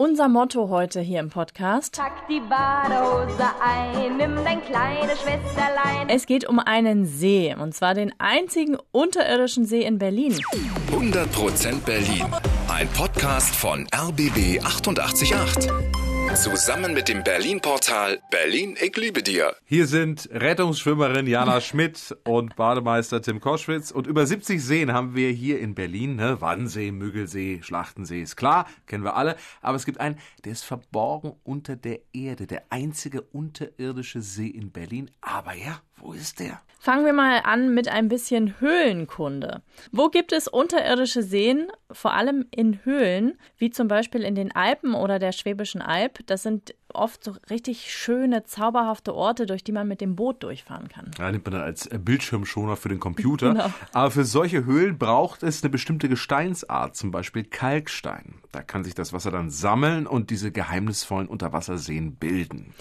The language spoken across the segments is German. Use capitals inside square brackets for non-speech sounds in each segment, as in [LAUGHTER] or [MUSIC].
Unser Motto heute hier im Podcast. Pack die Badehose ein, nimm dein kleines Schwesterlein. Es geht um einen See, und zwar den einzigen unterirdischen See in Berlin. 100% Berlin. Ein Podcast von RBB 888. Zusammen mit dem Berlin-Portal Berlin, ich liebe dir. Hier sind Rettungsschwimmerin Jana [LAUGHS] Schmidt und Bademeister Tim Koschwitz. Und über 70 Seen haben wir hier in Berlin. Ne? Wannsee, Müggelsee, Schlachtensee ist klar, kennen wir alle. Aber es gibt einen, der ist verborgen unter der Erde. Der einzige unterirdische See in Berlin. Aber ja, wo ist der? Fangen wir mal an mit ein bisschen Höhlenkunde. Wo gibt es unterirdische Seen? Vor allem in Höhlen, wie zum Beispiel in den Alpen oder der Schwäbischen Alb. Das sind oft so richtig schöne, zauberhafte Orte, durch die man mit dem Boot durchfahren kann. Ja, nimmt man dann als Bildschirmschoner für den Computer. [LAUGHS] Genau. Aber für solche Höhlen braucht es eine bestimmte Gesteinsart, zum Beispiel Kalkstein. Da kann sich das Wasser dann sammeln und diese geheimnisvollen Unterwasserseen bilden.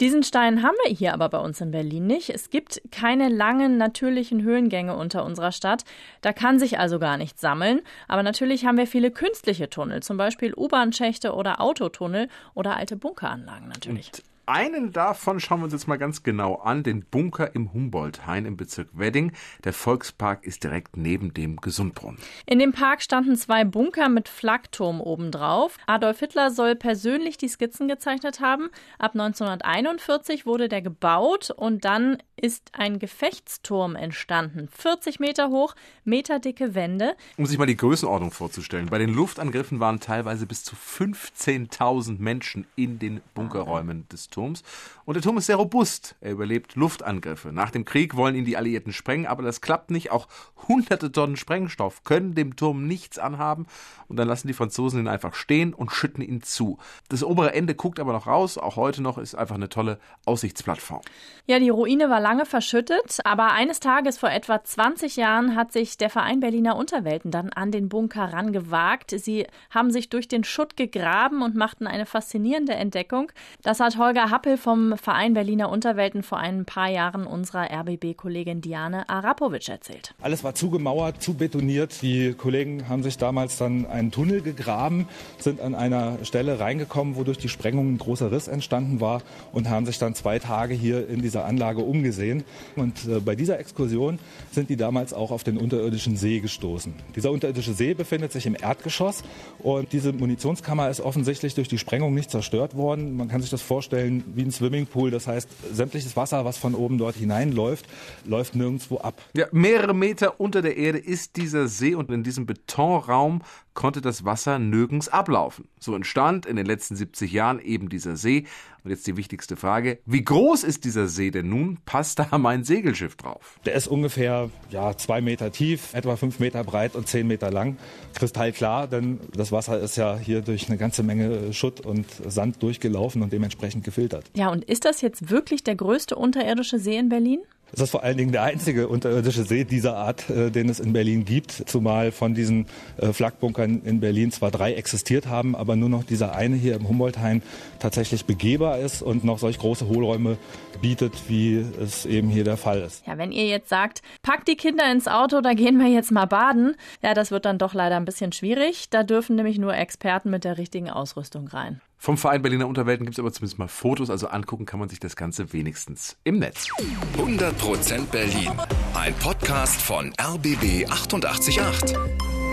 Diesen Stein haben wir hier aber bei uns in Berlin nicht. Es gibt keine langen natürlichen Höhlengänge unter unserer Stadt. Da kann sich also gar nichts sammeln. Aber natürlich haben wir viele künstliche Tunnel, zum Beispiel U-Bahn-Schächte oder Autotunnel oder alte Bunkeranlagen natürlich. Und einen davon schauen wir uns jetzt mal ganz genau an, den Bunker im Humboldt-Hain im Bezirk Wedding. Der Volkspark ist direkt neben dem Gesundbrunnen. In dem Park standen zwei Bunker mit Flakturm obendrauf. Adolf Hitler soll persönlich die Skizzen gezeichnet haben. Ab 1941 wurde der gebaut und dann ist ein Gefechtsturm entstanden. 40 Meter hoch, meterdicke Wände. Um sich mal die Größenordnung vorzustellen, bei den Luftangriffen waren teilweise bis zu 15.000 Menschen in den Bunkerräumen des Turms. Und der Turm ist sehr robust. Er überlebt Luftangriffe. Nach dem Krieg wollen ihn die Alliierten sprengen, aber das klappt nicht. Auch hunderte Tonnen Sprengstoff können dem Turm nichts anhaben. Und dann lassen die Franzosen ihn einfach stehen und schütten ihn zu. Das obere Ende guckt aber noch raus. Auch heute noch ist einfach eine tolle Aussichtsplattform. Ja, die Ruine war lange verschüttet, aber eines Tages vor etwa 20 Jahren hat sich der Verein Berliner Unterwelten dann an den Bunker rangewagt. Sie haben sich durch den Schutt gegraben und machten eine faszinierende Entdeckung. Das hat Holger Happel vom Verein Berliner Unterwelten vor ein paar Jahren unserer RBB-Kollegin Diane Arapovic erzählt. Alles war zugemauert, zu betoniert. Die Kollegen haben sich damals dann einen Tunnel gegraben, sind an einer Stelle reingekommen, wo durch die Sprengung ein großer Riss entstanden war und haben sich dann zwei Tage hier in dieser Anlage umgesehen. Und äh, bei dieser Exkursion sind die damals auch auf den unterirdischen See gestoßen. Dieser unterirdische See befindet sich im Erdgeschoss und diese Munitionskammer ist offensichtlich durch die Sprengung nicht zerstört worden. Man kann sich das vorstellen wie ein Swimmingpool. Das heißt, sämtliches Wasser, was von oben dort hineinläuft, läuft nirgendwo ab. Ja, mehrere Meter unter der Erde ist dieser See und in diesem Betonraum konnte das Wasser nirgends ablaufen. So entstand in den letzten 70 Jahren eben dieser See. Und jetzt die wichtigste Frage, wie groß ist dieser See denn nun? Passt da mein Segelschiff drauf? Der ist ungefähr ja, zwei Meter tief, etwa fünf Meter breit und zehn Meter lang. Kristallklar, denn das Wasser ist ja hier durch eine ganze Menge Schutt und Sand durchgelaufen und dementsprechend gefiltert. Ja, und ist das jetzt wirklich der größte unterirdische See in Berlin? Es ist vor allen Dingen der einzige unterirdische See dieser Art, äh, den es in Berlin gibt, zumal von diesen äh, Flakbunkern in Berlin zwar drei existiert haben, aber nur noch dieser eine hier im Humboldthain tatsächlich begehbar ist und noch solch große Hohlräume bietet, wie es eben hier der Fall ist. Ja, wenn ihr jetzt sagt, packt die Kinder ins Auto, da gehen wir jetzt mal baden, ja, das wird dann doch leider ein bisschen schwierig. Da dürfen nämlich nur Experten mit der richtigen Ausrüstung rein. Vom Verein Berliner Unterwelten gibt es aber zumindest mal Fotos, also angucken kann man sich das Ganze wenigstens im Netz. 100% Berlin. Ein Podcast von RBB 888.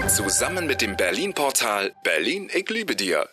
Zusammen mit dem Berlin-Portal Berlin, ich liebe dir.